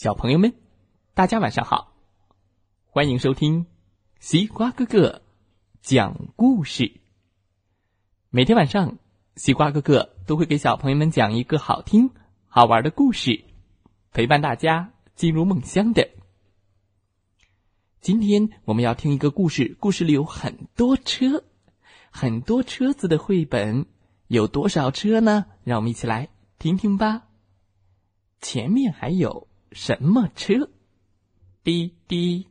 小朋友们，大家晚上好！欢迎收听西瓜哥哥讲故事。每天晚上，西瓜哥哥都会给小朋友们讲一个好听、好玩的故事，陪伴大家进入梦乡的。今天我们要听一个故事，故事里有很多车，很多车子的绘本。有多少车呢？让我们一起来听听吧。前面还有。什么车？滴滴。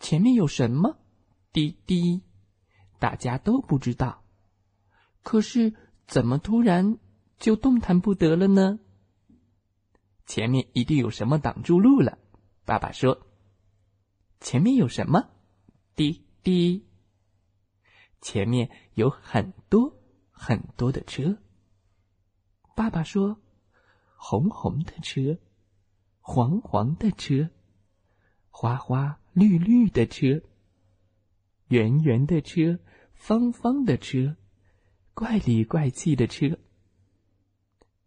前面有什么？滴滴。大家都不知道。可是怎么突然就动弹不得了呢？前面一定有什么挡住路了。爸爸说：“前面有什么？滴滴。前面有很多很多的车。”爸爸说。红红的车，黄黄的车，花花绿绿的车，圆圆的车，方方的车，怪里怪气的车。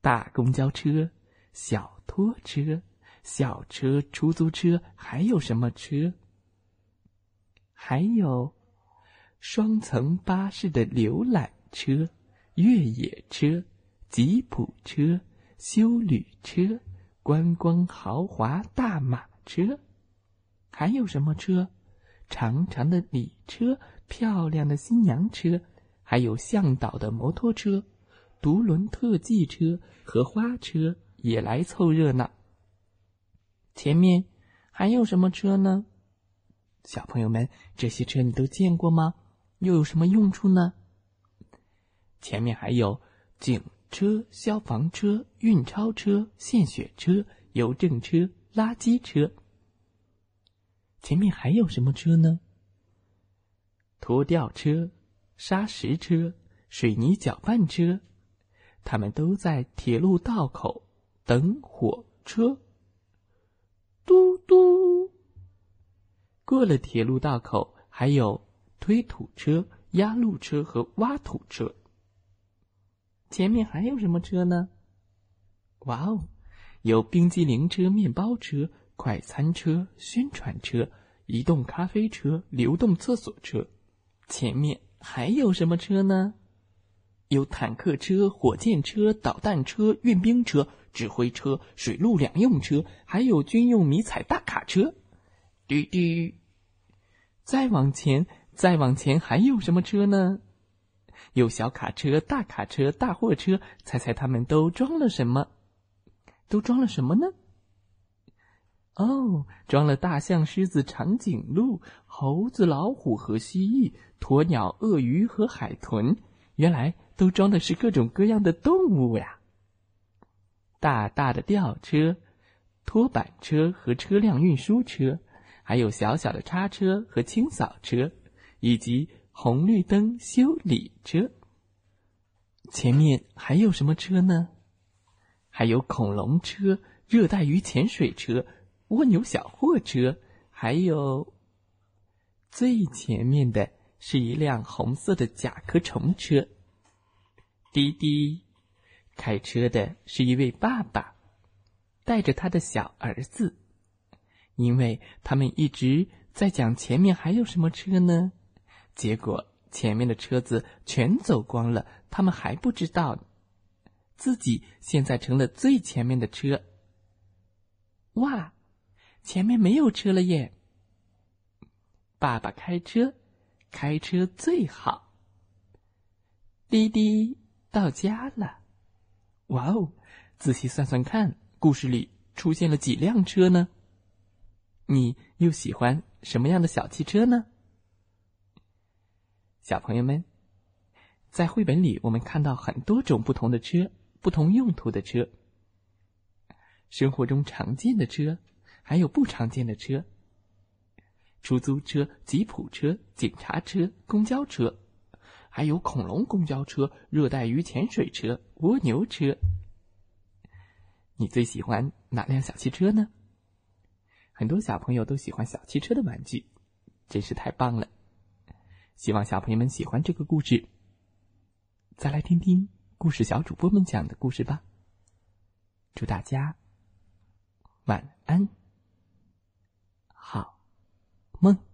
大公交车，小拖车，小车，出租车，还有什么车？还有双层巴士的游览车、越野车、吉普车。修旅车、观光豪华大马车，还有什么车？长长的礼车、漂亮的新娘车，还有向导的摩托车、独轮特技车和花车也来凑热闹。前面还有什么车呢？小朋友们，这些车你都见过吗？又有什么用处呢？前面还有警。车、消防车、运钞车、献血车、邮政车、垃圾车。前面还有什么车呢？拖吊车、砂石车、水泥搅拌车，他们都在铁路道口等火车。嘟嘟。过了铁路道口，还有推土车、压路车和挖土车。前面还有什么车呢？哇哦，有冰激凌车、面包车、快餐车、宣传车、移动咖啡车、流动厕所车。前面还有什么车呢？有坦克车、火箭车、导弹车、运兵车、指挥车、水陆两用车，还有军用迷彩大卡车。滴滴。再往前，再往前还有什么车呢？有小卡车、大卡车、大货车，猜猜他们都装了什么？都装了什么呢？哦，装了大象、狮子、长颈鹿、猴子、老虎和蜥蜴、鸵鸟、鳄鱼和海豚。原来都装的是各种各样的动物呀！大大的吊车、拖板车和车辆运输车，还有小小的叉车和清扫车，以及。红绿灯修理车，前面还有什么车呢？还有恐龙车、热带鱼潜水车、蜗牛小货车，还有最前面的是一辆红色的甲壳虫车。滴滴，开车的是一位爸爸，带着他的小儿子，因为他们一直在讲前面还有什么车呢？结果前面的车子全走光了，他们还不知道，自己现在成了最前面的车。哇，前面没有车了耶！爸爸开车，开车最好。滴滴，到家了。哇哦，仔细算算看，故事里出现了几辆车呢？你又喜欢什么样的小汽车呢？小朋友们，在绘本里，我们看到很多种不同的车，不同用途的车。生活中常见的车，还有不常见的车。出租车、吉普车、警察车、公交车，还有恐龙公交车、热带鱼潜水车、蜗牛车。你最喜欢哪辆小汽车呢？很多小朋友都喜欢小汽车的玩具，真是太棒了。希望小朋友们喜欢这个故事。再来听听故事小主播们讲的故事吧。祝大家晚安，好梦。